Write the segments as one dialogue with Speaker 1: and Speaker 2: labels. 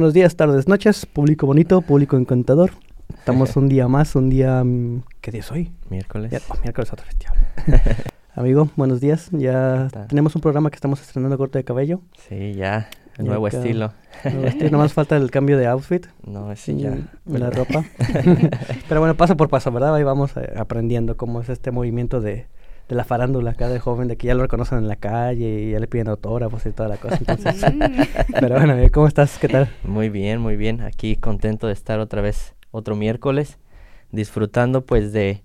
Speaker 1: Buenos días, tardes, noches, público bonito, público encantador. Estamos un día más, un día... mm, ¿Qué día es hoy?
Speaker 2: Miércoles.
Speaker 1: Ya- oh, miércoles otro festival. Amigo, buenos días. Ya
Speaker 2: Está.
Speaker 1: tenemos un programa que estamos estrenando corte de cabello.
Speaker 2: Sí, ya. El nuevo
Speaker 1: acá-
Speaker 2: estilo.
Speaker 1: Nuevo estilo, Nomás falta el cambio de outfit
Speaker 2: No, sí,
Speaker 1: y
Speaker 2: ya.
Speaker 1: la ropa. Pero bueno, paso por paso, ¿verdad? Ahí vamos eh, aprendiendo cómo es este movimiento de, de la farándula acá de joven, de que ya lo reconocen en la calle y ya le piden autógrafos y toda la cosa. Entonces, pero bueno, amigo, ¿cómo estás? ¿Qué tal?
Speaker 2: Muy bien, muy bien. Aquí contento de estar otra vez otro miércoles disfrutando pues de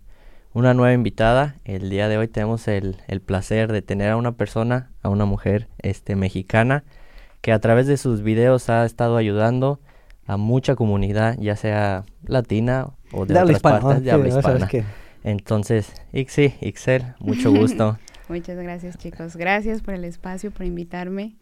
Speaker 2: una nueva invitada. El día de hoy tenemos el, el placer de tener a una persona, a una mujer este mexicana que a través de sus videos ha estado ayudando a mucha comunidad, ya sea latina o de,
Speaker 1: habla
Speaker 2: otras
Speaker 1: hispana,
Speaker 2: partes
Speaker 1: ¿no?
Speaker 2: de
Speaker 1: Sí,
Speaker 2: habla hispana. Entonces, Ixi, Ixel, mucho gusto.
Speaker 3: Muchas gracias chicos, gracias por el espacio, por invitarme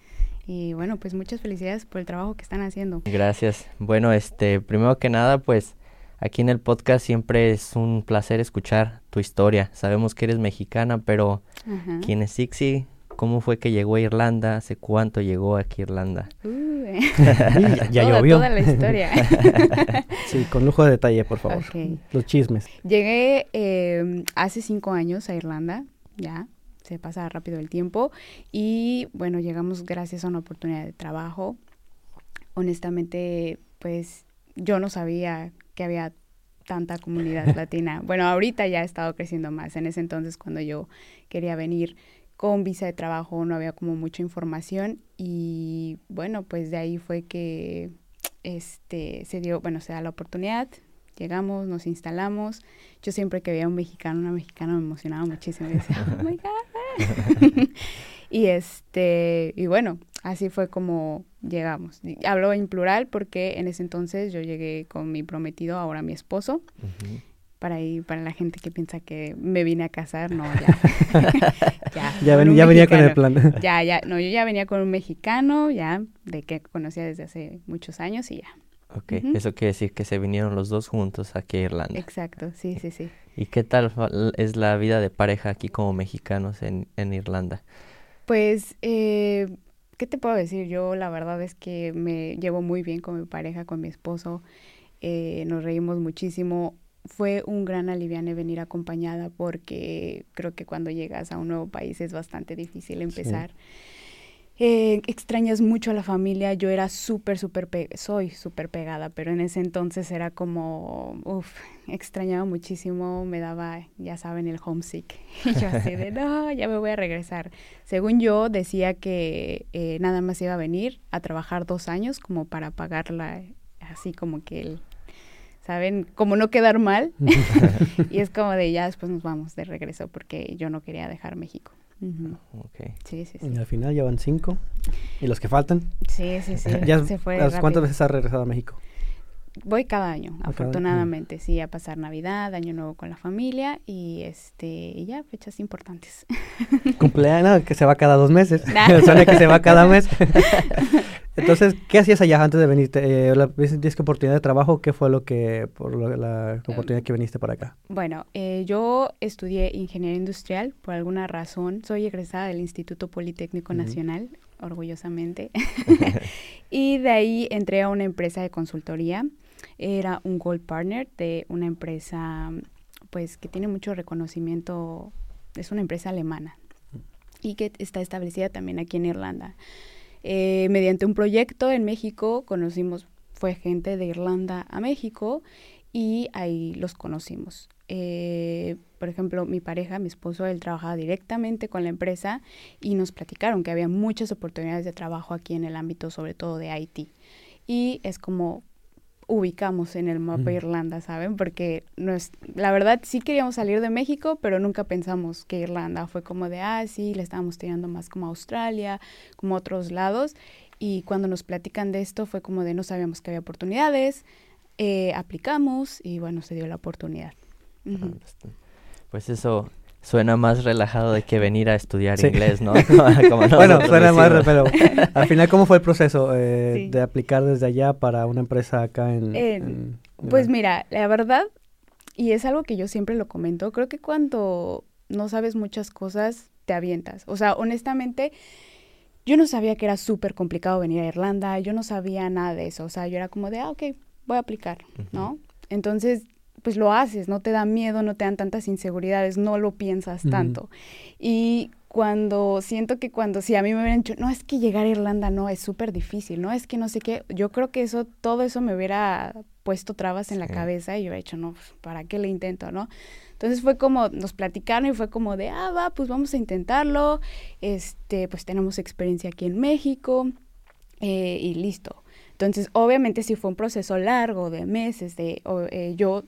Speaker 3: y bueno, pues muchas felicidades por el trabajo que están haciendo.
Speaker 2: Gracias. Bueno, este, primero que nada, pues aquí en el podcast siempre es un placer escuchar tu historia. Sabemos que eres mexicana, pero
Speaker 3: Ajá.
Speaker 2: ¿quién es Ixi? ¿Cómo fue que llegó a Irlanda? ¿Hace cuánto llegó aquí a Irlanda?
Speaker 3: Uh,
Speaker 1: ya ya
Speaker 3: toda,
Speaker 1: llovió.
Speaker 3: toda la historia.
Speaker 1: Sí, con lujo de detalle, por favor.
Speaker 3: Ok.
Speaker 1: Los chismes.
Speaker 3: Llegué eh, hace cinco años a Irlanda, ya, se pasa rápido el tiempo. Y bueno, llegamos gracias a una oportunidad de trabajo. Honestamente, pues yo no sabía que había tanta comunidad latina. Bueno, ahorita ya ha estado creciendo más. En ese entonces, cuando yo quería venir con visa de trabajo, no había como mucha información. Y bueno, pues de ahí fue que este se dio, bueno, se da la oportunidad. Llegamos, nos instalamos. Yo siempre que veía a un mexicano, una mexicana me emocionaba muchísimo. Y decía, oh y este, y bueno, así fue como llegamos. Hablo en plural porque en ese entonces yo llegué con mi prometido, ahora mi esposo. Para ahí, para la gente que piensa que me vine a casar, no, ya. ya,
Speaker 1: Ya, ven- ya venía con el plan.
Speaker 3: Ya, ya, no, yo ya venía con un mexicano, ya, de que conocía desde hace muchos años y ya.
Speaker 2: Ok, eso quiere decir que se vinieron los dos juntos aquí a Irlanda.
Speaker 3: Exacto, sí, sí, sí.
Speaker 2: ¿Y qué tal es la vida de pareja aquí como mexicanos en, en Irlanda?
Speaker 3: Pues, eh, ¿qué te puedo decir? Yo la verdad es que me llevo muy bien con mi pareja, con mi esposo. eh, nos reímos muchísimo. Fue un gran aliviane venir acompañada porque creo que cuando llegas a un nuevo país es bastante difícil empezar. Eh, extrañas mucho a la familia. Yo era súper, súper, pe- soy súper pegada, pero en ese entonces era como, uff, extrañaba muchísimo, me daba, ya saben, el homesick. Y yo así de, no, ya me voy a regresar. Según yo, decía que eh, nada más iba a venir a trabajar dos años como para pagarla, así como que el, ¿saben? Como no quedar mal. y es como de, ya después nos vamos de regreso porque yo no quería dejar México. Ujú.
Speaker 2: Ok.
Speaker 3: Sí, sí, sí.
Speaker 1: Y al final ya van cinco. ¿Y los que faltan?
Speaker 3: Sí, sí, sí.
Speaker 1: Ya,
Speaker 3: se fue
Speaker 1: ¿Cuántas
Speaker 3: rápido.
Speaker 1: veces has regresado a México?
Speaker 3: Voy cada año,
Speaker 1: cada año.
Speaker 3: afortunadamente, sí, a pasar Navidad, Año Nuevo con la familia y este y ya fechas importantes.
Speaker 1: Cumpleaños, que se va cada dos meses.
Speaker 3: Nah.
Speaker 1: Suena que se va cada mes. Entonces, ¿qué hacías allá antes de venirte? Eh, la, ¿Tienes que oportunidad de trabajo? ¿Qué fue lo que, por lo- la oportunidad que viniste para acá?
Speaker 3: Bueno, eh, yo estudié ingeniería industrial por alguna razón. Soy egresada del Instituto Politécnico. Nacional, orgullosamente. y de ahí entré a una empresa de consultoría. Era un Gold Partner de una empresa, pues, que tiene mucho reconocimiento. Es una empresa alemana y que está establecida también aquí en Irlanda. Eh, mediante un proyecto en México conocimos, fue gente de Irlanda a México y ahí los conocimos. Eh, por ejemplo, mi pareja, mi esposo, él trabajaba directamente con la empresa y nos platicaron que había muchas oportunidades de trabajo aquí en el ámbito, sobre todo de IT. Y es como ubicamos en el mapa. Irlanda, ¿saben? Porque nos, la verdad sí queríamos salir de México, pero nunca pensamos que Irlanda fue como de, ah, sí, le estábamos tirando más como a Australia, como a otros lados. Y cuando nos platican de esto fue como de no sabíamos que había oportunidades, eh, aplicamos y bueno, se dio la oportunidad. Ujú.
Speaker 2: Pues eso suena más relajado de que venir a estudiar
Speaker 1: Sí.
Speaker 2: inglés, ¿no? Como
Speaker 1: bueno, suena más,
Speaker 2: decimos.
Speaker 1: pero al final, ¿cómo fue el proceso eh,
Speaker 3: Sí.
Speaker 1: de aplicar desde allá para una empresa acá en...
Speaker 3: Eh,
Speaker 1: en-
Speaker 3: Pues mira, la verdad, y es algo que yo siempre lo comento, creo que cuando no sabes muchas cosas, te avientas. O sea, honestamente, yo no sabía que era súper complicado venir a Irlanda, yo no sabía nada de eso, o sea, yo era como de, ah, ok, voy a aplicar, ¿no? Entonces, pues lo haces, no te da miedo, no te dan tantas inseguridades, no lo piensas tanto. Y cuando siento que cuando, si a mí me hubieran dicho, no, es que llegar a Irlanda no, es súper difícil, no, es que no sé qué, yo creo que eso, todo eso me hubiera puesto trabas en la cabeza y yo he dicho, no, pues, ¿para qué le intento, no? Entonces fue como, nos platicaron y fue como de, ah, va, pues vamos a intentarlo, este, pues tenemos experiencia aquí en México eh, y listo. Entonces, obviamente sí fue un proceso largo de meses, de eh, yo,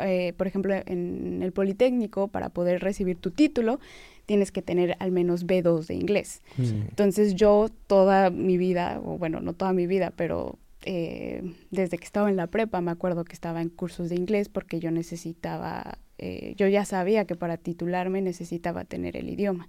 Speaker 3: eh, por ejemplo, en el Politécnico, para poder recibir tu título, tienes que tener al menos B2 de inglés. Entonces yo toda mi vida, o bueno, no toda mi vida, pero eh, desde que estaba en la prepa me acuerdo que estaba en cursos de inglés porque yo necesitaba, eh, yo ya sabía que para titularme necesitaba tener el idioma.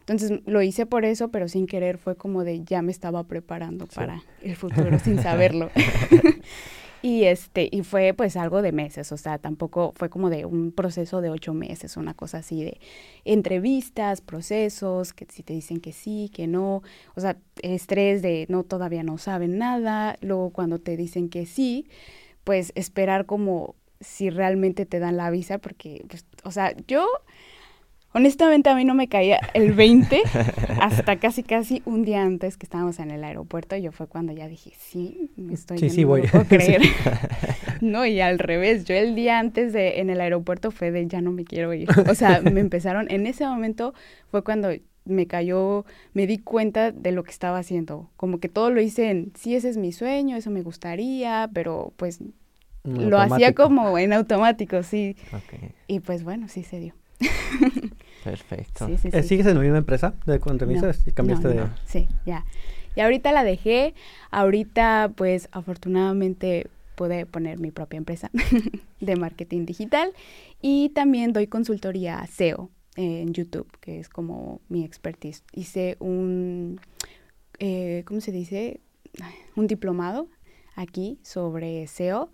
Speaker 3: Entonces lo hice por eso, pero sin querer fue como de ya me estaba preparando para el futuro sin saberlo. Y este, y fue pues algo de meses, o sea, tampoco fue como de un proceso de ocho meses, una cosa así de entrevistas, procesos, que si te dicen que sí, que no, o sea, estrés de no, todavía no saben nada, luego cuando te dicen que sí, pues esperar como si realmente te dan la visa, porque, pues, o sea, yo Honestamente a mí no me caía el 20 hasta casi casi un día antes que estábamos en el aeropuerto y yo fue cuando ya dije, sí, me estoy
Speaker 1: sí, sí, voy.
Speaker 3: No creer. no, y al revés, yo el día antes de en el aeropuerto fue de ya no me quiero ir. O sea, me empezaron, en ese momento fue cuando me cayó, me di cuenta de lo que estaba haciendo. Como que todo lo hice en, sí, ese es mi sueño, eso me gustaría, pero pues lo hacía como en automático, sí. Y pues bueno, sí se dio.
Speaker 2: Perfecto.
Speaker 1: Eh, ¿Sigues en la misma empresa de cuando y cambiaste de...?
Speaker 3: Sí, ya. Y ahorita la dejé. Ahorita, pues, afortunadamente pude poner mi propia empresa de marketing digital y también doy consultoría SEO en YouTube, que es como mi expertise. Hice un, eh, ¿cómo se dice? Un diplomado aquí sobre SEO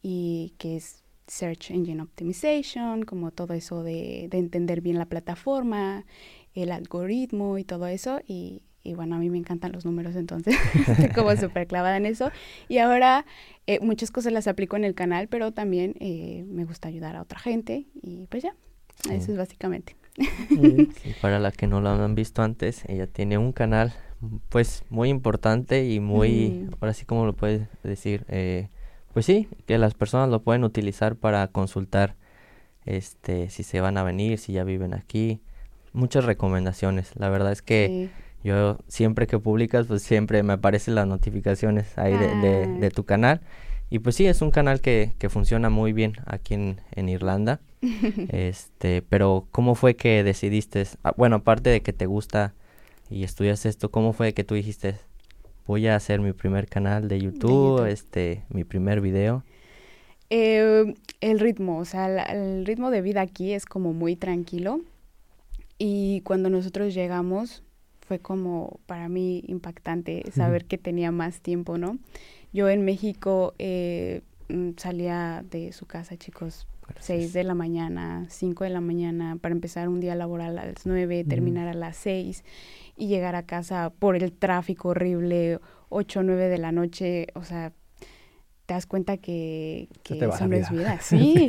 Speaker 3: y que es Search Engine Optimization, como todo eso de, entender bien la plataforma, el algoritmo y todo eso. Y, bueno, a mí me encantan los números, entonces estoy como súper clavada en eso. Y ahora eh, muchas cosas las aplico en el canal, pero también eh, me gusta ayudar a otra gente y pues ya, eso es básicamente.
Speaker 2: para la que no lo han visto antes, ella tiene un canal pues muy importante y muy, ahora sí como lo puedes decir, eh, pues sí, que las personas lo pueden utilizar para consultar este si se van a venir, si ya viven aquí. Muchas recomendaciones. La verdad es que yo siempre que publicas, pues siempre me aparecen las notificaciones ahí de, de, tu canal. Y pues sí, es un canal que, que funciona muy bien aquí en, en Irlanda. este, pero ¿cómo fue que decidiste? Ah, bueno, aparte de que te gusta y estudias esto, ¿cómo fue que tú dijiste, voy a hacer mi primer canal de YouTube, este, mi primer video?
Speaker 3: Eh, el ritmo, o sea, el ritmo de vida aquí es como muy tranquilo. Y cuando nosotros llegamos, fue como para mí impactante saber que tenía más tiempo, ¿no? Yo en México eh, mm, salía de su casa, chicos, seis de la mañana, 5 de la mañana, para empezar un día laboral a las 9, terminar a las 6 y llegar a casa por el tráfico horrible, 8 o 9 de la noche, o sea, te das cuenta que, que eso no es vida. Sí.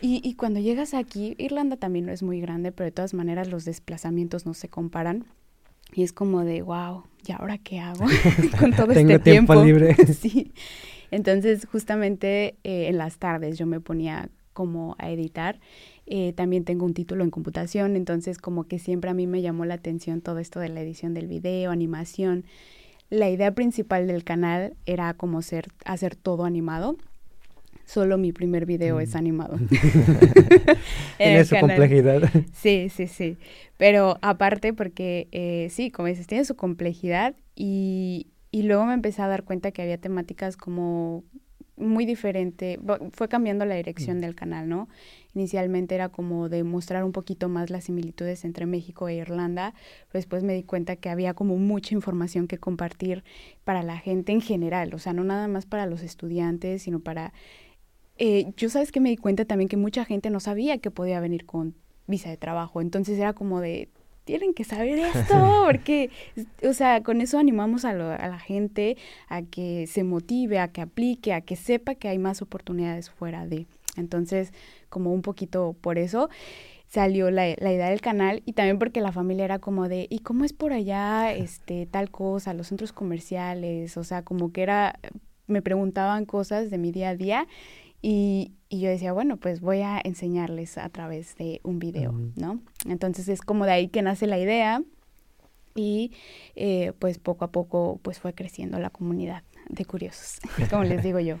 Speaker 3: y, y cuando llegas aquí, Irlanda también no es muy grande, pero de todas maneras los desplazamientos no se comparan. Y es como de, wow, ¿y ahora qué hago con todo este tiempo?
Speaker 1: tiempo libre.
Speaker 3: sí. Entonces, justamente eh, en las tardes yo me ponía como a editar. Eh, también tengo un título en computación, entonces como que siempre a mí me llamó la atención todo esto de la edición del video, animación. La idea principal del canal era como ser, hacer todo animado. Solo mi primer video es mm. animado.
Speaker 1: Tiene su complejidad.
Speaker 3: Sí, sí, sí. Pero aparte porque, eh, sí, como dices, tiene su complejidad y, y luego me empecé a dar cuenta que había temáticas como muy diferente, fue cambiando la dirección mm. del canal, ¿no? Inicialmente era como de mostrar un poquito más las similitudes entre México e Irlanda, pero después me di cuenta que había como mucha información que compartir para la gente en general, o sea, no nada más para los estudiantes, sino para... Eh, yo sabes que me di cuenta también que mucha gente no sabía que podía venir con visa de trabajo, entonces era como de, tienen que saber esto, porque, o sea, con eso animamos a, a la gente a que se motive, a que aplique, a que sepa que hay más oportunidades fuera de. Entonces, como un poquito por eso salió la, la, idea del canal y también porque la familia era como de, ¿y cómo es por allá este tal cosa, los centros comerciales? O sea, como que era, me preguntaban cosas de mi día a día y, y yo decía, bueno, pues voy a enseñarles a través de un video, ¿no? Entonces es como de ahí que nace la idea y eh, pues poco a poco pues fue creciendo la comunidad de curiosos, como les digo yo.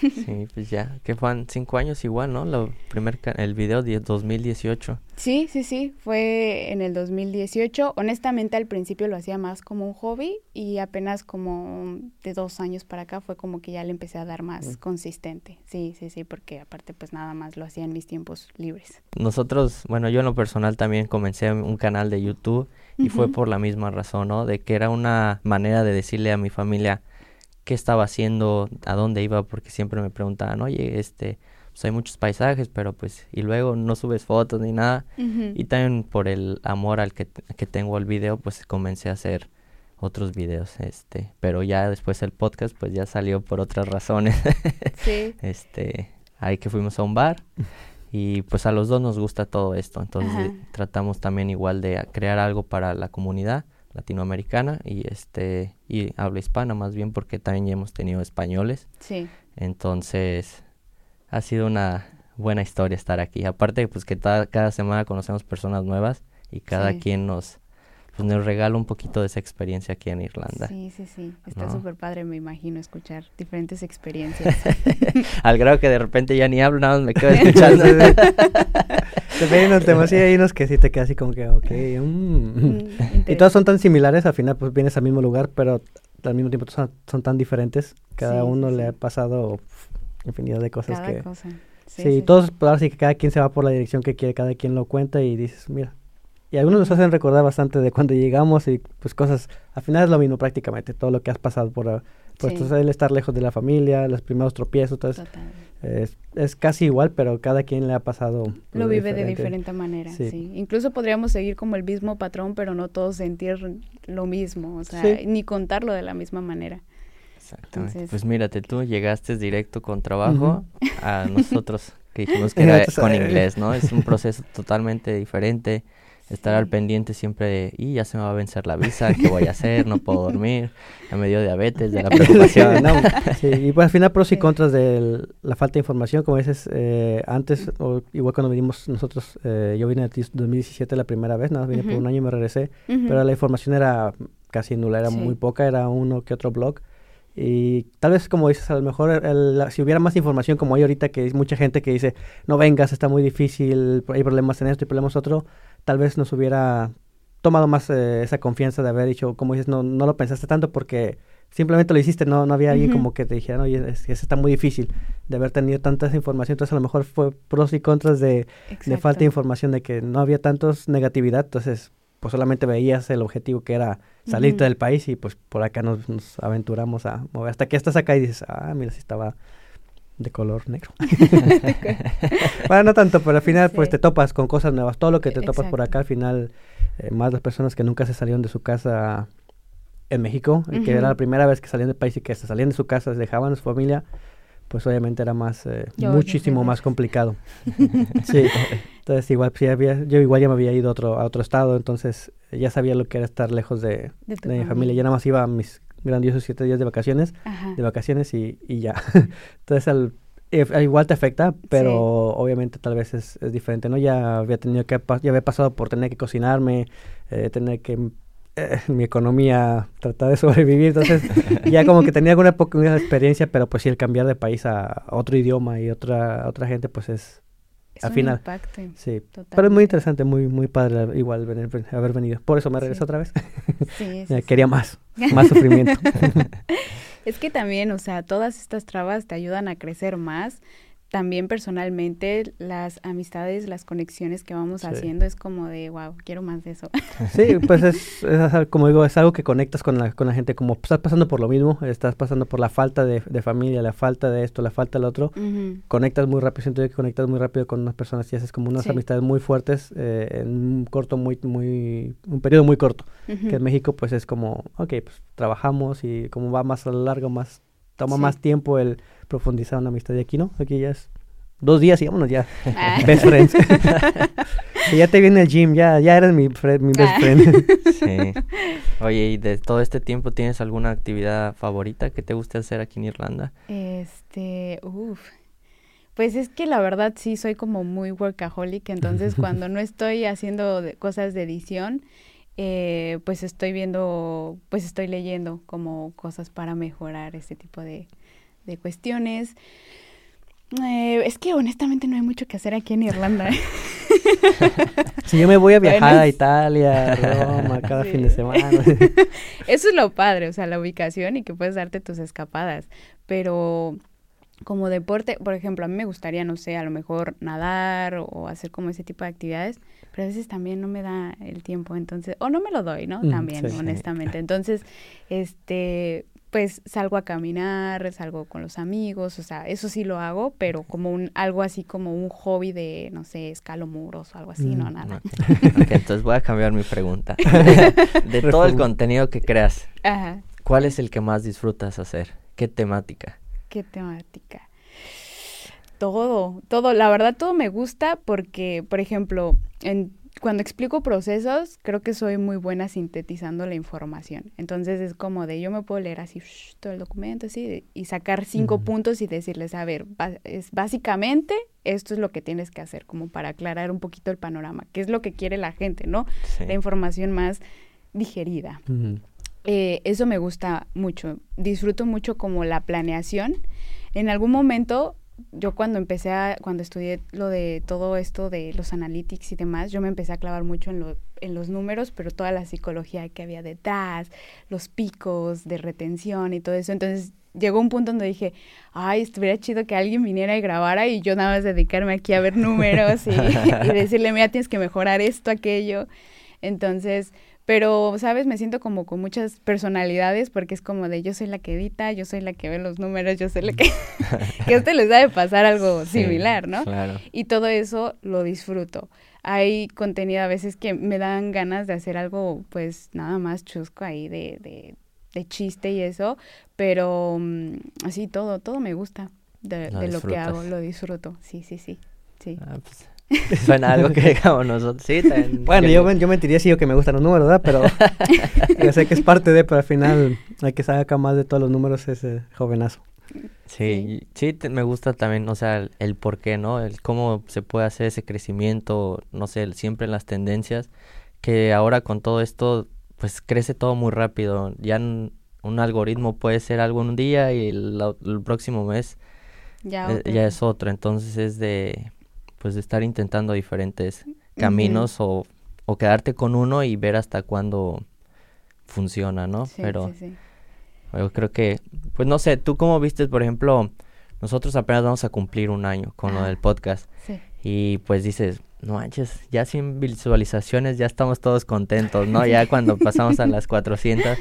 Speaker 2: Sí, pues ya, que fueron cinco años igual, ¿no? Lo primer el video de 2018.
Speaker 3: Sí, sí, sí, fue en el 2018. Honestamente al principio lo hacía más como un hobby y apenas como de dos años para acá fue como que ya le empecé a dar más mm. consistente. Sí, sí, sí, porque aparte pues nada más lo hacía en mis tiempos libres.
Speaker 2: Nosotros, bueno, yo en lo personal también comencé un canal de YouTube y fue por la misma razón, ¿no? De que era una manera de decirle a mi familia, qué estaba haciendo, a dónde iba, porque siempre me preguntaban, oye, este, pues hay muchos paisajes, pero pues, y luego no subes fotos ni nada. Y también por el amor al que, que tengo al video, pues comencé a hacer otros videos, este, pero ya después el podcast, pues ya salió por otras razones. sí. Este, ahí que fuimos a un bar y pues a los dos nos gusta todo esto, entonces tratamos también igual de crear algo para la comunidad latinoamericana y este y habla hispana más bien porque también ya hemos tenido españoles. Sí. Entonces ha sido una buena historia estar aquí. Aparte pues que cada semana conocemos personas nuevas y cada quien nos pues nos regala un poquito de esa experiencia aquí en Irlanda.
Speaker 3: Sí, sí, sí. Está súper padre, me imagino, escuchar diferentes experiencias.
Speaker 2: Al grado que de repente ya ni hablo, nada más me quedo escuchando.
Speaker 1: te ven unos temas y hay unos que sí te quedas así como que, ok. Mm. Mm, y todos son tan similares, al final pues vienes al mismo lugar, pero al mismo tiempo son, son tan diferentes. Cada uno le ha pasado infinidad de cosas cada que... Cosa. Sí, sí, todos, ahora sí que cada quien se va por la dirección que quiere, cada quien lo cuenta y dices, mira, y algunos nos hacen recordar bastante de cuando llegamos y pues cosas, al final es lo mismo prácticamente, todo lo que has pasado por, por el estar lejos de la familia, los primeros tropiezos, todo es, es, casi igual, pero cada quien le ha pasado.
Speaker 3: Lo vive de diferente manera, sí. Incluso podríamos seguir como el mismo patrón, pero no todos sentir lo mismo, o sea, ni contarlo de la misma manera.
Speaker 2: Exactamente. pues mírate, tú llegaste directo con trabajo a nosotros que dijimos que era con inglés, ¿no? Es un proceso totalmente diferente estar al pendiente siempre de, y ya se me va a vencer la visa, ¿qué voy a hacer? No puedo dormir, ya me dio diabetes, de la preocupación.
Speaker 1: sí, y pues al final pros y contras de la falta de información, como dices, eh, antes, o igual cuando vinimos nosotros, eh, yo vine en 2017 la primera vez, nada, vine por un año y me regresé, pero la información era casi nula, era muy poca, era uno que otro blog. Y tal vez, como dices, a lo mejor si hubiera más información como hay ahorita, que hay mucha gente que dice, no vengas, está muy difícil, hay problemas en esto y problemas otro, tal vez nos hubiera tomado más eh, esa confianza de haber dicho, como dices, no, no lo pensaste tanto porque simplemente lo hiciste, no, no había alguien como que te dijera, oye, es, es, está muy difícil de haber tenido tanta información, entonces a lo mejor fue pros y contras de, de, falta de información, de que no había tantos negatividad, entonces pues solamente veías el objetivo que era salirte del país y pues por acá nos, nos, aventuramos a mover, hasta que estás acá y dices, ah, mira, si estaba de color negro. bueno, no tanto, pero al final pues te topas con cosas nuevas. Todo lo que te topas por acá, al final, eh, más las personas que nunca se salieron de su casa en México, y que era la primera vez que salían del país y que se salían de su casa, dejaban a su familia, pues obviamente era más, eh, muchísimo más complicado. sí, entonces igual, pues, había, yo igual ya me había ido a otro, a otro estado, entonces ya sabía lo que era estar lejos de, mi familia. Ya nada más iba a mis grandiosos siete días de vacaciones, de vacaciones y, y ya. Entonces, al, igual te afecta, pero obviamente tal vez es, es, diferente, ¿no? Ya había tenido que, ya había pasado por tener que cocinarme, eh, tener que eh, mi economía tratar de sobrevivir, entonces ya como que tenía alguna poca experiencia, pero pues sí el cambiar de país a otro idioma y otra otra gente pues es
Speaker 3: es al un final. Impacto,
Speaker 1: sí. Pero es muy interesante, muy, muy padre igual venir, haber venido. Por eso me regreso otra vez. Sí, Quería más, más sufrimiento.
Speaker 3: es que también, o sea, todas estas trabas te ayudan a crecer más, también personalmente las amistades, las conexiones que vamos haciendo es como de, wow, quiero más de eso.
Speaker 1: Sí, pues es, es, como digo, es algo que conectas con la, con la gente, como estás pasando por lo mismo, estás pasando por la falta de, de familia, la falta de esto, la falta del otro, conectas muy rápido, siento que conectas muy rápido con unas personas y haces como unas amistades muy fuertes eh, en un corto, muy, muy, un periodo muy corto, que en México pues es como, ok, pues trabajamos y como va más a lo largo, más, toma más tiempo el profundizar una amistad. Y aquí no, aquí ya es dos días y vámonos ya. Ah. Best friends. y ya te viene el gym, ya, ya eres mi, mi best ah. friend.
Speaker 2: sí. Oye, ¿y de todo este tiempo tienes alguna actividad favorita que te guste hacer aquí en Irlanda?
Speaker 3: Este, uff. Pues es que la verdad sí soy como muy workaholic, entonces cuando no estoy haciendo cosas de edición, eh, pues estoy viendo, pues estoy leyendo como cosas para mejorar este tipo de, de cuestiones. Eh, es que honestamente no hay mucho que hacer aquí en Irlanda.
Speaker 1: si yo me voy a viajar a Italia, a Roma, cada fin de semana.
Speaker 3: Eso es lo padre, o sea, la ubicación y que puedes darte tus escapadas. Pero como deporte, por ejemplo, a mí me gustaría, no sé, a lo mejor nadar o hacer como ese tipo de actividades, pero a veces también no me da el tiempo, entonces, o no me lo doy, ¿no? Mm, también, honestamente. Entonces, este, pues salgo a caminar, salgo con los amigos, o sea, eso sí lo hago, pero como un algo así como un hobby de, no sé, escalo muros o algo así, no, mm, nada.
Speaker 2: entonces voy a cambiar mi pregunta. de todo el contenido que creas, ¿cuál es el que más disfrutas hacer? ¿Qué temática?
Speaker 3: ¿Qué temática? Todo, todo, la verdad todo me gusta porque, por ejemplo, en cuando explico procesos, creo que soy muy buena sintetizando la información. Entonces es como de yo me puedo leer así todo el documento así y sacar cinco puntos y decirles, a ver, es básicamente esto es lo que tienes que hacer, como para aclarar un poquito el panorama, qué es lo que quiere la gente, ¿no? La información más digerida. Eh, eso me gusta mucho. Disfruto mucho como la planeación. En algún momento yo cuando empecé a, cuando estudié lo de todo esto de los analytics y demás, yo me empecé a clavar mucho en, lo, en los números, pero toda la psicología que había detrás, los picos de retención y todo eso. Entonces llegó un punto donde dije, ay, estuviera chido que alguien viniera y grabara y yo nada más dedicarme aquí a ver números y, y decirle, mira, tienes que mejorar esto, aquello. Entonces, pero, ¿sabes? Me siento como con muchas personalidades porque es como de yo soy la que edita, yo soy la que ve los números, yo soy la que... que a usted les debe pasar algo similar, ¿no? Claro. Y todo eso lo disfruto. Hay contenido a veces que me dan ganas de hacer algo, pues, nada más chusco ahí de, de, de chiste y eso, pero mm, así todo, todo me gusta de lo, de lo que hago, lo disfruto. Sí, sí, sí. sí.
Speaker 2: Ah, pues Suena algo que digamos nosotros. Sí,
Speaker 1: bueno, yo, yo mentiría si yo que me gustan los números, ¿verdad? Pero yo sé que es parte de, pero al final hay que saber acá más de todos los números ese jovenazo.
Speaker 2: Sí, sí, me gusta también, o sea, el, por qué, ¿no? El cómo se puede hacer ese crecimiento, no sé, siempre las tendencias, que ahora con todo esto, pues crece todo muy rápido. Ya un algoritmo puede ser algo un día y el, próximo mes ya, eh, ya es otro. Entonces es de pues estar intentando diferentes caminos o, o, quedarte con uno y ver hasta cuándo funciona, ¿no? Pero yo creo que, pues no sé, tú cómo viste, por ejemplo, nosotros apenas vamos a cumplir un año con lo del podcast y pues dices, no manches, ya sin visualizaciones ya estamos todos contentos, ¿no? Ya cuando pasamos a las 400,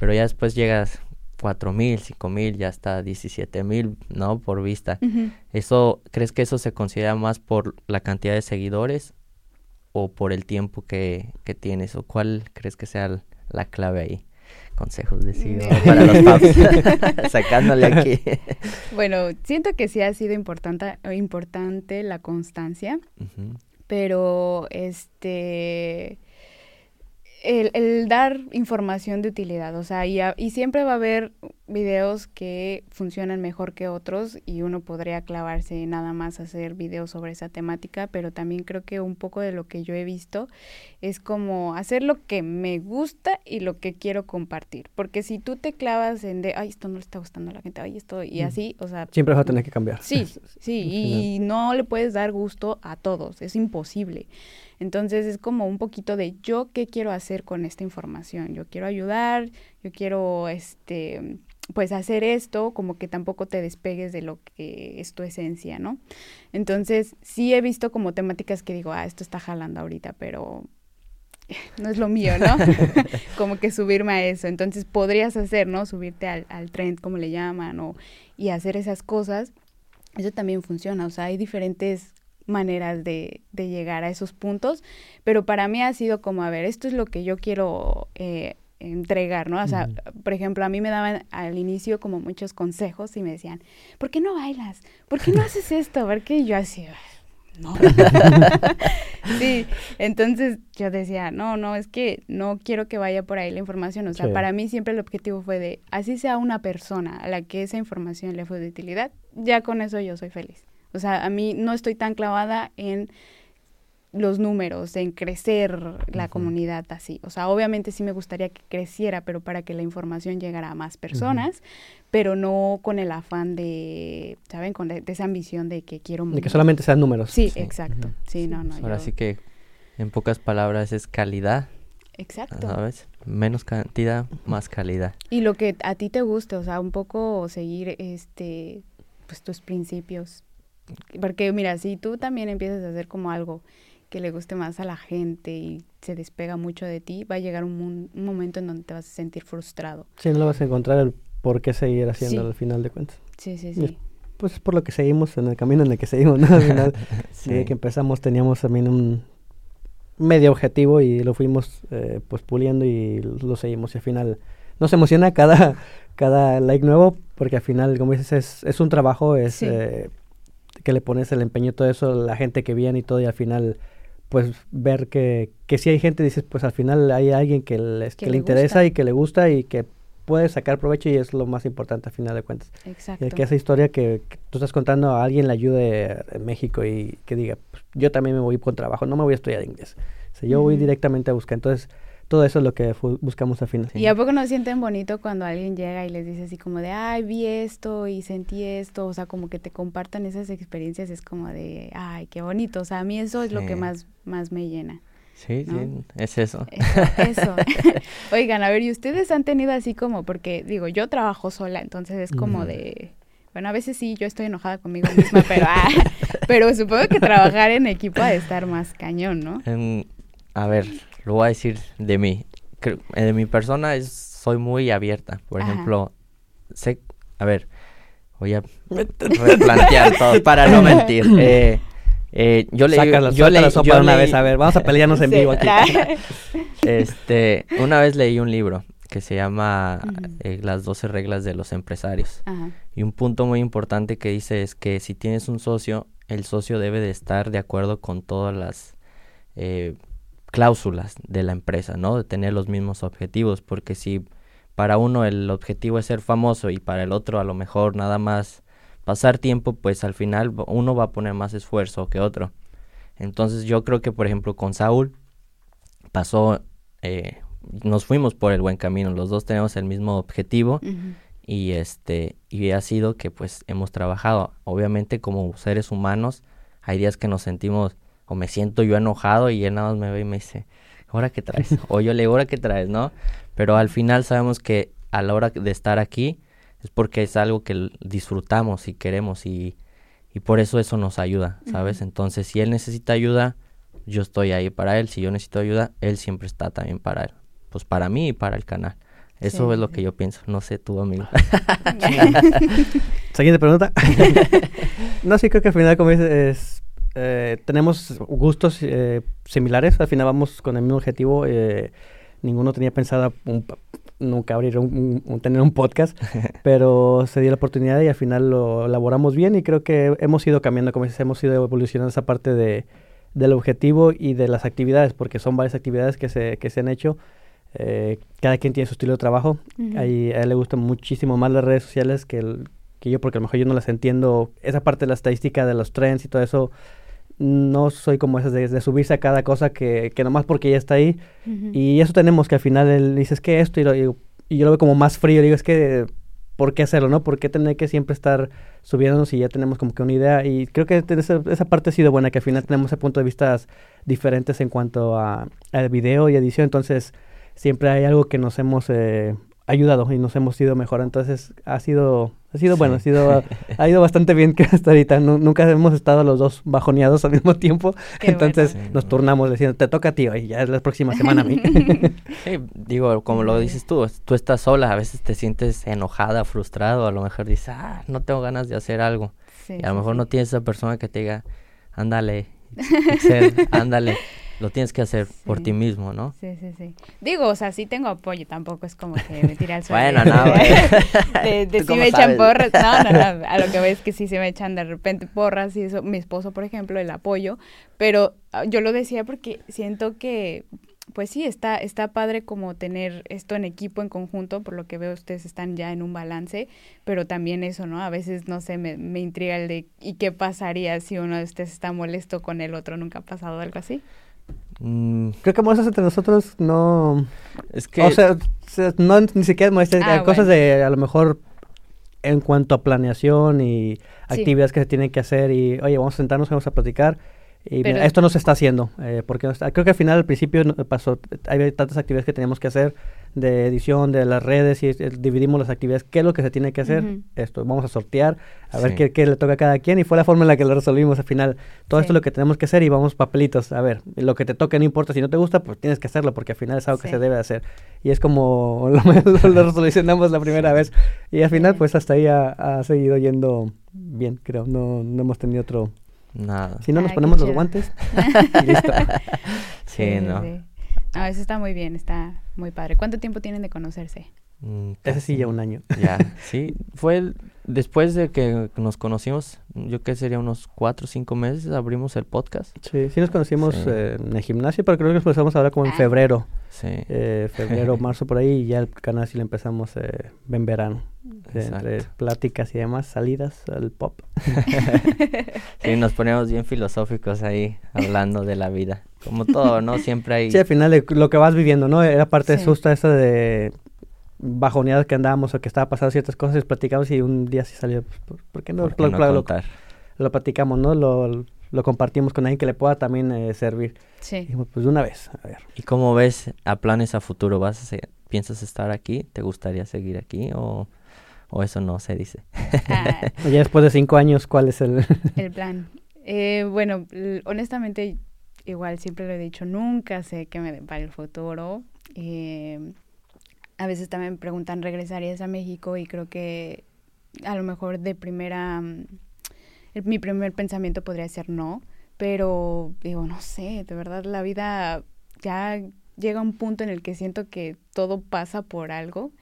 Speaker 2: pero ya después llegas cuatro mil, cinco mil, ya hasta diecisiete mil, ¿no? Por vista. ¿Eso, crees que eso se considera más por la cantidad de seguidores o por el tiempo que, que tienes? ¿O cuál crees que sea la clave ahí? Consejos de CEO para los paps, sacándole aquí.
Speaker 3: bueno, siento que sí ha sido importante, importante la constancia, pero este el, dar información de utilidad, o sea, y, y, siempre va a haber videos que funcionan mejor que otros y uno podría clavarse nada más a hacer videos sobre esa temática, pero también creo que un poco de lo que yo he visto es como hacer lo que me gusta y lo que quiero compartir, porque si tú te clavas en de, ay, esto no le está gustando a la gente, ay, esto, y así, o sea...
Speaker 1: Siempre vas a tener que cambiar.
Speaker 3: Sí, sí, y no le puedes dar gusto a todos, es imposible. Entonces es como un poquito de yo qué quiero hacer con esta información. Yo quiero ayudar, yo quiero este pues hacer esto, como que tampoco te despegues de lo que es tu esencia, ¿no? Entonces, sí he visto como temáticas que digo, ah, esto está jalando ahorita, pero no es lo mío, ¿no? como que subirme a eso. Entonces, podrías hacer, ¿no? Subirte al, al trend, como le llaman, o, y hacer esas cosas. Eso también funciona, o sea, hay diferentes maneras de, de llegar a esos puntos, pero para mí ha sido como, a ver, esto es lo que yo quiero eh, entregar, ¿no? O sea, por ejemplo, a mí me daban al inicio como muchos consejos y me decían, ¿por qué no bailas? ¿Por qué no haces esto? Porque yo así, no. sí, entonces yo decía, no, no, es que no quiero que vaya por ahí la información. O sea, para mí siempre el objetivo fue de, así sea una persona a la que esa información le fue de utilidad, ya con eso yo soy feliz. O sea, a mí no estoy tan clavada en los números, en crecer la comunidad así. O sea, obviamente sí me gustaría que creciera, pero para que la información llegara a más personas, pero no con el afán de, ¿saben? Con esa ambición de que quiero...
Speaker 1: De que solamente sean números.
Speaker 3: Sí, exacto. Sí, no, no.
Speaker 2: Ahora sí que, en pocas palabras, es calidad.
Speaker 3: Exacto.
Speaker 2: ¿Sabes? Menos cantidad, más calidad.
Speaker 3: Y lo que a ti te guste, o sea, un poco seguir, este, pues tus principios. Porque mira, si tú también empiezas a hacer como algo que le guste más a la gente y se despega mucho de ti, va a llegar un, momento en donde te vas a sentir frustrado.
Speaker 1: Sí, no vas a encontrar el por qué seguir haciendo al final de cuentas.
Speaker 3: Sí, sí, sí.
Speaker 1: pues es por lo que seguimos, en el camino en el que seguimos, ¿no? Al final, que empezamos teníamos también un medio objetivo y lo fuimos eh, pues puliendo y lo seguimos y al final nos emociona cada, cada like nuevo porque al final, como dices, es, es un trabajo, es... Eh, que le pones el empeño todo eso, la gente que viene y todo, y al final pues ver que, que si hay gente, dices, pues al final hay alguien que, que, le, interesa y que le gusta y que puede sacar provecho y es lo más importante al final de cuentas.
Speaker 3: Exacto.
Speaker 1: Y que esa historia que, tú estás contando a alguien le ayude en México y que diga, pues, yo también me voy por trabajo, no me voy a estudiar inglés. O sea, yo voy directamente a buscar. Entonces, todo eso es lo que buscamos al final.
Speaker 3: ¿Y a poco no sienten bonito cuando alguien llega y les dice así como de, ay, vi esto y sentí esto? O sea, como que te compartan esas experiencias, es como de, ay, qué bonito. O sea, a mí eso es lo que más, más me llena.
Speaker 2: Sí, sí, es eso.
Speaker 3: Eso. Oigan, a ver, ¿y ustedes han tenido así como, porque digo, yo trabajo sola, entonces es como de, bueno, a veces sí, yo estoy enojada conmigo misma, pero, ah, pero supongo que trabajar en equipo ha de estar más cañón, ¿no?
Speaker 2: a ver, lo voy a decir de mí. Eh, de mi persona es, soy muy abierta. Por ejemplo, sé, a ver, voy a replantear todo para no mentir. Eh, eh, yo leí,
Speaker 1: yo leí, una vez, a ver, vamos a pelearnos en vivo aquí.
Speaker 2: este, una vez leí un libro que se llama Las 12 reglas de los empresarios. Y un punto muy importante que dice es que si tienes un socio, el socio debe de estar de acuerdo con todas las cláusulas de la empresa, ¿no? De tener los mismos objetivos, porque si para uno el objetivo es ser famoso y para el otro a lo mejor nada más pasar tiempo, pues al final uno va a poner más esfuerzo que otro. Entonces yo creo que, por ejemplo, con Saúl pasó, eh, nos fuimos por el buen camino, los dos tenemos el mismo objetivo y este y ha sido que pues hemos trabajado. Obviamente como seres humanos hay días que nos sentimos o me siento yo enojado y él nada más me ve y me dice, ¿ahora qué traes? o yo le digo, ¿ahora qué traes? ¿No? Pero al final sabemos que a la hora de estar aquí es porque es algo que disfrutamos y queremos y, y por eso eso nos ayuda, ¿sabes? Entonces, si él necesita ayuda, yo estoy ahí para él. Si yo necesito ayuda, él siempre está también para él. Pues para mí y para el canal. Eso es lo que yo pienso. No sé tú, amigo.
Speaker 1: Siguiente pregunta. no, sí, creo que al final, como dices, es eh, tenemos gustos eh, similares, al final vamos con el mismo objetivo. Eh, ninguno tenía pensado nunca abrir un, tener un podcast, pero se dio la oportunidad y al final lo elaboramos bien y creo que hemos ido cambiando, como dices, hemos ido evolucionando esa parte de, del objetivo y de las actividades, porque son varias actividades que se, que se han hecho. cada quien tiene su estilo de trabajo. a él le gustan muchísimo más las redes sociales que, que yo, porque a lo mejor yo no las entiendo. Esa parte de la estadística de los trends y todo eso, no soy como esas de, subirse a cada cosa que, que nomás porque ya está ahí. Y eso tenemos que al final él dice, es que esto, y, y, yo lo veo como más frío, digo, es que, ¿por qué hacerlo, no? ¿Por qué tener que siempre estar subiéndonos y ya tenemos como que una idea? Y creo que esa, esa parte ha sido buena, que al final tenemos ese punto de vista diferentes en cuanto a, a video y edición, entonces siempre hay algo que nos hemos... Eh, ayudado y nos hemos ido mejor. Entonces ha sido, ha sido bueno, ha sido, ha ido bastante bien que hasta ahorita. nunca hemos estado los dos bajoneados al mismo tiempo. Entonces nos turnamos diciendo, te toca a ti hoy, ya es la próxima semana a mí.
Speaker 2: sí, digo, como lo dices tú, tú estás sola, a veces te sientes enojada, frustrado, a lo mejor dices, ah, no tengo ganas de hacer algo. y a lo mejor no tienes esa persona que te diga, ándale, ándale lo tienes que hacer por ti mismo, ¿no?
Speaker 3: Sí, sí, sí. Digo, o sea, sí tengo apoyo, tampoco es como que me tire al suelo.
Speaker 2: bueno, no,
Speaker 3: de, de, si me echan porras, no, no, no, a lo que ves que sí se me echan de repente porras y eso, mi esposo, por ejemplo, el apoyo, pero ah, yo lo decía porque siento que pues sí, está, está padre como tener esto en equipo, en conjunto, por lo que veo ustedes están ya en un balance, pero también eso, ¿no? A veces, no sé, me, me intriga el de, ¿y qué pasaría si uno de ustedes está molesto con el otro? ¿Nunca ha pasado algo así?
Speaker 1: Mm. Creo que molestas entre nosotros no... Es que... O sea, no ni siquiera molestas, ah, cosas de a lo mejor en cuanto a planeación y actividades que se tienen que hacer y, oye, vamos a sentarnos, vamos a platicar y esto no se está haciendo, eh, porque creo que al final, al principio pasó, hay tantas actividades que teníamos que hacer de edición de las redes y dividimos las actividades, qué es lo que se tiene que hacer, esto, vamos a sortear, a ver qué, qué, le toca a cada quien y fue la forma en la que lo resolvimos al final. Todo esto es lo que tenemos que hacer y vamos papelitos, a ver, lo que te toque no importa, si no te gusta, pues tienes que hacerlo porque al final es algo que se debe hacer. Y es como lo, lo, resolucionamos la primera vez y al final pues hasta ahí ha, ha seguido yendo bien, creo, no, no hemos tenido otro
Speaker 2: Nada.
Speaker 1: Si no, nos ponemos los guantes y listo.
Speaker 2: sí, no.
Speaker 3: No, eso está muy bien, está muy padre. ¿Cuánto tiempo tienen de conocerse?
Speaker 1: Mm, Ese sí, ya un año.
Speaker 2: Ya, sí. Fue después de que nos conocimos, yo que sería unos cuatro o cinco meses, abrimos el podcast.
Speaker 1: Sí, sí nos conocimos eh, en el gimnasio, pero creo que nos empezamos a hablar como en ah. febrero. Sí. Eh, febrero, marzo, por ahí, y ya el canal sí lo empezamos eh, en verano. Entre pláticas y demás, salidas al pop.
Speaker 2: sí, nos poníamos bien filosóficos ahí, hablando de la vida. Como todo, ¿no? Siempre hay...
Speaker 1: Sí, al final de lo que vas viviendo, ¿no? Era parte de susto esa de bajoneadas que andábamos o que estaba pasando ciertas cosas platicamos y un día sí salió, pues, ¿por, qué no? lo, lo, platicamos, ¿no? Lo, lo, compartimos con alguien que le pueda también eh, servir.
Speaker 3: Sí.
Speaker 1: pues de una vez, a ver.
Speaker 2: ¿Y cómo ves a planes a futuro? ¿Vas a ¿Piensas estar aquí? ¿Te gustaría seguir aquí o, o eso no se dice?
Speaker 1: Ah. ya después de cinco años, ¿cuál es el...?
Speaker 3: el plan. Eh, bueno, honestamente, igual siempre lo he dicho, nunca sé qué me depara el futuro. Eh, a veces también me preguntan, ¿regresarías a México? Y creo que a lo mejor de primera, mm, mi primer pensamiento podría ser no, pero digo, no sé, de verdad la vida ya llega a un punto en el que siento que todo pasa por algo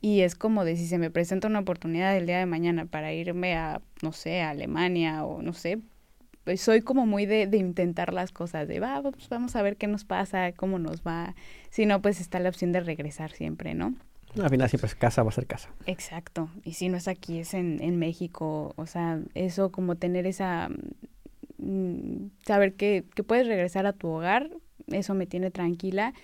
Speaker 3: y es como de si se me presenta una oportunidad el día de mañana para irme a, no sé, a Alemania o no sé, pues soy como muy de, de intentar las cosas, de va, pues vamos a ver qué nos pasa, cómo nos va. Si no, pues está la opción de regresar siempre, ¿no?
Speaker 1: Al final siempre es casa, va a ser casa.
Speaker 3: Exacto. Y si no es aquí, es en, en México. O sea, eso como tener esa... Mm, saber que, que puedes regresar a tu hogar, eso me tiene tranquila.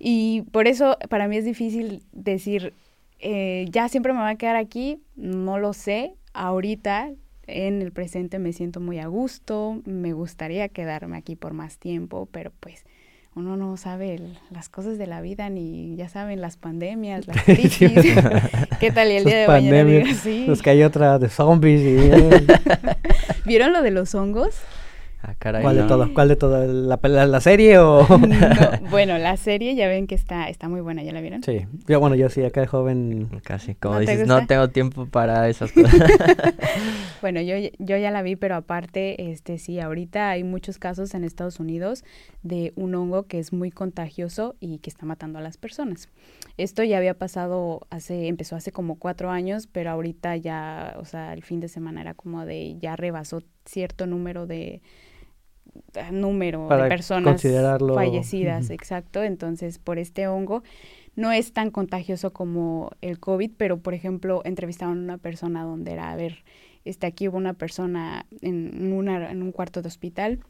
Speaker 3: Y por eso para mí es difícil decir, eh, ya siempre me va a quedar aquí, no lo sé. Ahorita en el presente me siento muy a gusto, me gustaría quedarme aquí por más tiempo, pero pues uno no sabe las cosas de la vida ni ya saben las pandemias, las crisis. ¿Qué tal y el día de mañana?
Speaker 1: Sí. Nos cayó otra de zombies. Y...
Speaker 3: ¿Vieron lo de los hongos?
Speaker 1: Ah, ¿Cuál de todo? ¿Cuál de todo? ¿La, la, serie o...?
Speaker 3: bueno, la serie ya ven que está, está muy buena, ¿ya la vieron?
Speaker 1: Sí, yo, bueno, yo sí, acá de joven...
Speaker 2: Casi, como dices, no tengo tiempo para esas cosas.
Speaker 3: bueno, yo, yo ya la vi, pero aparte, este sí, ahorita hay muchos casos en Estados Unidos de un hongo que es muy contagioso y que está matando a las personas. Esto ya había pasado hace, empezó hace como cuatro años, pero ahorita ya, o sea, el fin de semana era como de, ya rebasó cierto número de número de personas fallecidas, exacto. Entonces, por este hongo no es tan contagioso como el COVID, pero por ejemplo, entrevistaron a una persona donde era, a ver, este, aquí hubo una persona en, una, en un cuarto de hospital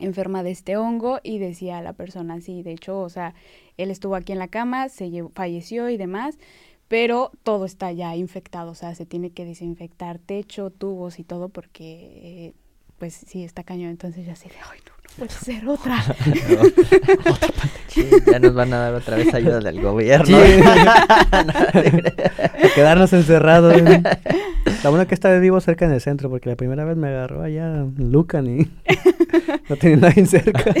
Speaker 3: enferma de este hongo y decía a la persona, sí, de hecho, o sea, él estuvo aquí en la cama, se falleció y demás, pero todo está ya infectado, o sea, se tiene que desinfectar techo, tubos y todo porque pues sí, está cañón. Entonces ya así de, ay, no, no puede ser otra.
Speaker 2: Sí, ya nos van a dar otra vez ayuda del gobierno.
Speaker 1: Sí. A quedarnos encerrados. La buena que esta vez vivo cerca en el centro, porque la primera vez me agarró allá en Lucan y no tenía nadie cerca.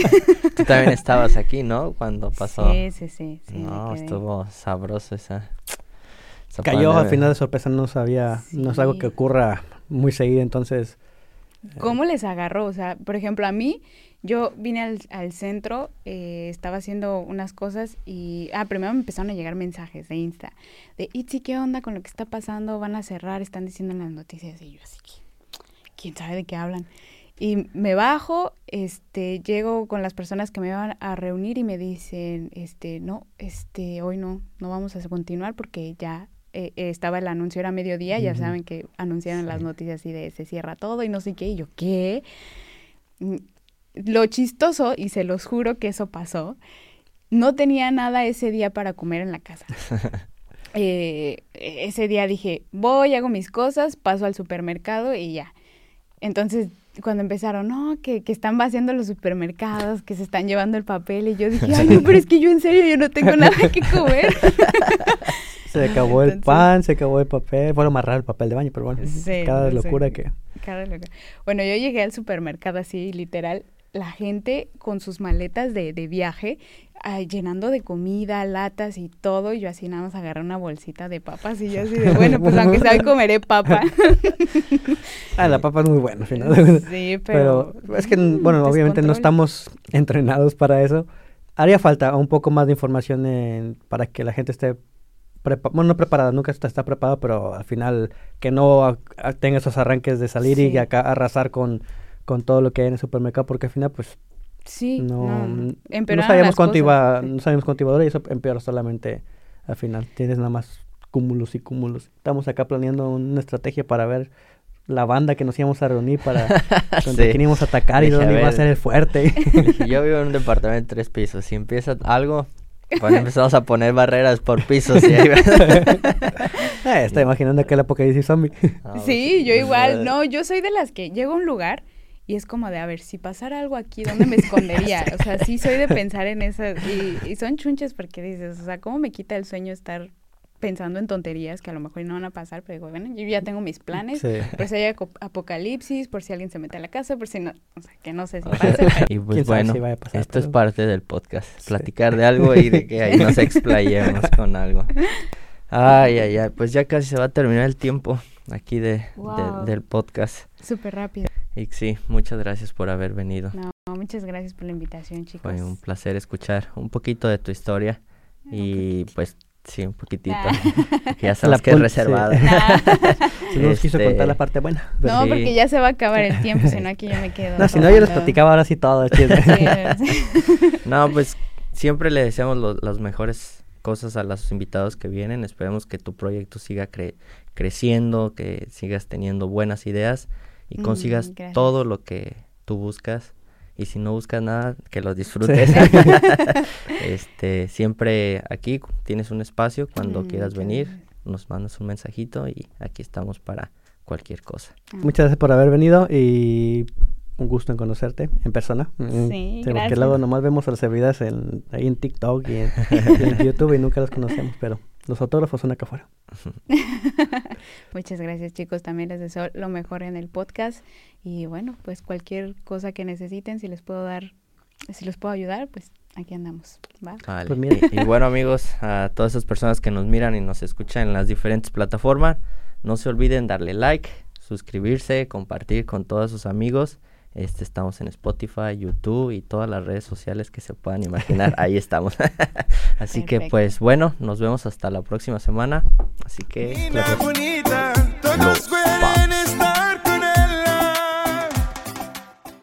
Speaker 2: Tú también estabas aquí, ¿no? Cuando pasó.
Speaker 3: Sí, sí, sí.
Speaker 2: no, estuvo sabroso esa. esa
Speaker 1: Cayó al final de sorpresa, no sabía, no es algo que ocurra muy seguido, entonces
Speaker 3: ¿Cómo les agarró? O sea, por ejemplo, a mí, yo vine al, al centro, eh, estaba haciendo unas cosas y, ah, primero me empezaron a llegar mensajes de Insta, de, Itzi, ¿qué onda con lo que está pasando? Van a cerrar, están diciendo en las noticias y yo así que, ¿quién sabe de qué hablan? Y me bajo, este, llego con las personas que me van a reunir y me dicen, este, no, este, hoy no, no vamos a continuar porque ya eh, estaba el anuncio, era mediodía, ya
Speaker 1: Ujú.
Speaker 3: saben que anunciaron las noticias así de se cierra todo y no sé qué, y yo, ¿qué? Mm, Lo chistoso, y se los juro que eso pasó, no tenía nada ese día para comer en la casa. Eh, ese día dije, voy, hago mis cosas, paso al supermercado y ya. Entonces, cuando empezaron, no, que, que están vaciando los supermercados, que se están llevando el papel, y yo dije, ay, no, pero es que yo en serio, yo no tengo nada que comer.
Speaker 1: se acabó el
Speaker 3: Entonces-
Speaker 1: pan, se acabó el papel, bueno, más raro el papel de baño, pero bueno,
Speaker 3: Sí,
Speaker 1: cada
Speaker 3: no sé.
Speaker 1: locura que...
Speaker 3: Cada loca. Bueno, yo llegué al supermercado así, literal, la gente con sus maletas de, de viaje, ah, llenando de comida, latas y todo, y yo así nada más agarré una bolsita de papas y yo así de, bueno, pues aunque sea comeré papa.
Speaker 1: Ah, la papa es muy buena, al final.
Speaker 3: sí, pero...
Speaker 1: Pero es que, bueno, obviamente no estamos entrenados para eso. Haría falta un poco más de información en- para que la gente esté, prepa- bueno, no preparada, nunca está, está preparada, pero al final que no a- a- tenga esos arranques de salir y acá arrasar con, con todo lo que hay en el supermercado, porque al final, pues,
Speaker 3: Sí,
Speaker 1: no,
Speaker 3: no,
Speaker 1: sabíamos cuánto
Speaker 3: cosas.
Speaker 1: iba, no sabíamos cuánto iba a durar y eso empeora solamente al final. Tienes nada más cúmulos y cúmulos. Estamos acá planeando una estrategia para ver la banda que nos íbamos a reunir para donde
Speaker 2: Sí.
Speaker 1: quién íbamos a atacar y dónde iba a ser el fuerte.
Speaker 2: Dije, Yo vivo en un departamento de tres pisos. Si empieza algo, pues empezamos a poner barreras por pisos. Y ahí...
Speaker 1: Eh, está imaginando aquel apocalipsis zombie.
Speaker 2: No,
Speaker 3: Sí, yo igual, no, yo soy de las que llego a un lugar y es como de, a ver, si pasara algo aquí, ¿dónde me escondería? O sea, sí soy de pensar en esas, y, y son chunches porque dices, o sea, ¿cómo me quita el sueño estar pensando en tonterías que a lo mejor no van a pasar? Pero digo, bueno, yo ya tengo mis planes,
Speaker 1: Sí.
Speaker 3: por si hay apocalipsis, por si alguien se mete a la casa, por si no, o sea, que no sé si pase, pero
Speaker 2: Y pues bueno,
Speaker 1: si
Speaker 2: esto es parte del podcast.
Speaker 1: Sí.
Speaker 2: Platicar de algo y de que ahí nos explayemos con algo. Ay, ay, ay. Pues ya casi se va a terminar el tiempo aquí de, del podcast.
Speaker 3: súper rápido.
Speaker 2: Y sí, muchas gracias por haber venido.
Speaker 3: No, muchas gracias por la invitación, chicos.
Speaker 2: Fue un placer escuchar un poquito de tu historia. Y pues sí, un poquitito.
Speaker 3: Nah.
Speaker 2: porque ya sabes que es
Speaker 1: pun- sí. Si no nos quiso
Speaker 2: Este,
Speaker 1: contar la parte buena. pero-
Speaker 3: No, porque ya se va a acabar el tiempo, si no aquí yo me quedo.
Speaker 1: No, si no, yo les platicaba ahora sí todo.
Speaker 3: Sí, sí.
Speaker 2: No, pues siempre le deseamos lo- las mejores cosas a los invitados que vienen. Esperemos que tu proyecto siga cre- creciendo, que sigas teniendo buenas ideas y
Speaker 3: Mm,
Speaker 2: consigas
Speaker 3: gracias.
Speaker 2: todo lo que tú buscas. Y si no buscas nada, que lo disfrutes. este, siempre aquí tienes un espacio cuando
Speaker 3: Mm,
Speaker 2: quieras venir, nos mandas un mensajito y aquí estamos para cualquier cosa.
Speaker 1: Muchas gracias por haber venido y un gusto en conocerte en persona. Mm,
Speaker 3: Sí,
Speaker 1: Porque
Speaker 3: gracias.
Speaker 1: luego nomás vemos a las celebridades en, ahí en TikTok y en, y en YouTube y nunca las conocemos, pero los autógrafos son acá afuera.
Speaker 3: Muchas gracias chicos, también les deseo lo mejor en el podcast y bueno, pues cualquier cosa que necesiten, si les puedo dar, si les puedo ayudar, pues aquí andamos, ¿va?
Speaker 2: Vale.
Speaker 1: Pues mira.
Speaker 2: Y, y bueno amigos, a todas esas personas que nos miran y nos escuchan en las diferentes plataformas, no se olviden darle like, suscribirse, compartir con todos sus amigos. Este estamos en Spotify, YouTube y todas las redes sociales que se puedan imaginar. Ahí estamos. Así que pues bueno, nos vemos hasta la próxima semana. Así que
Speaker 4: buenas.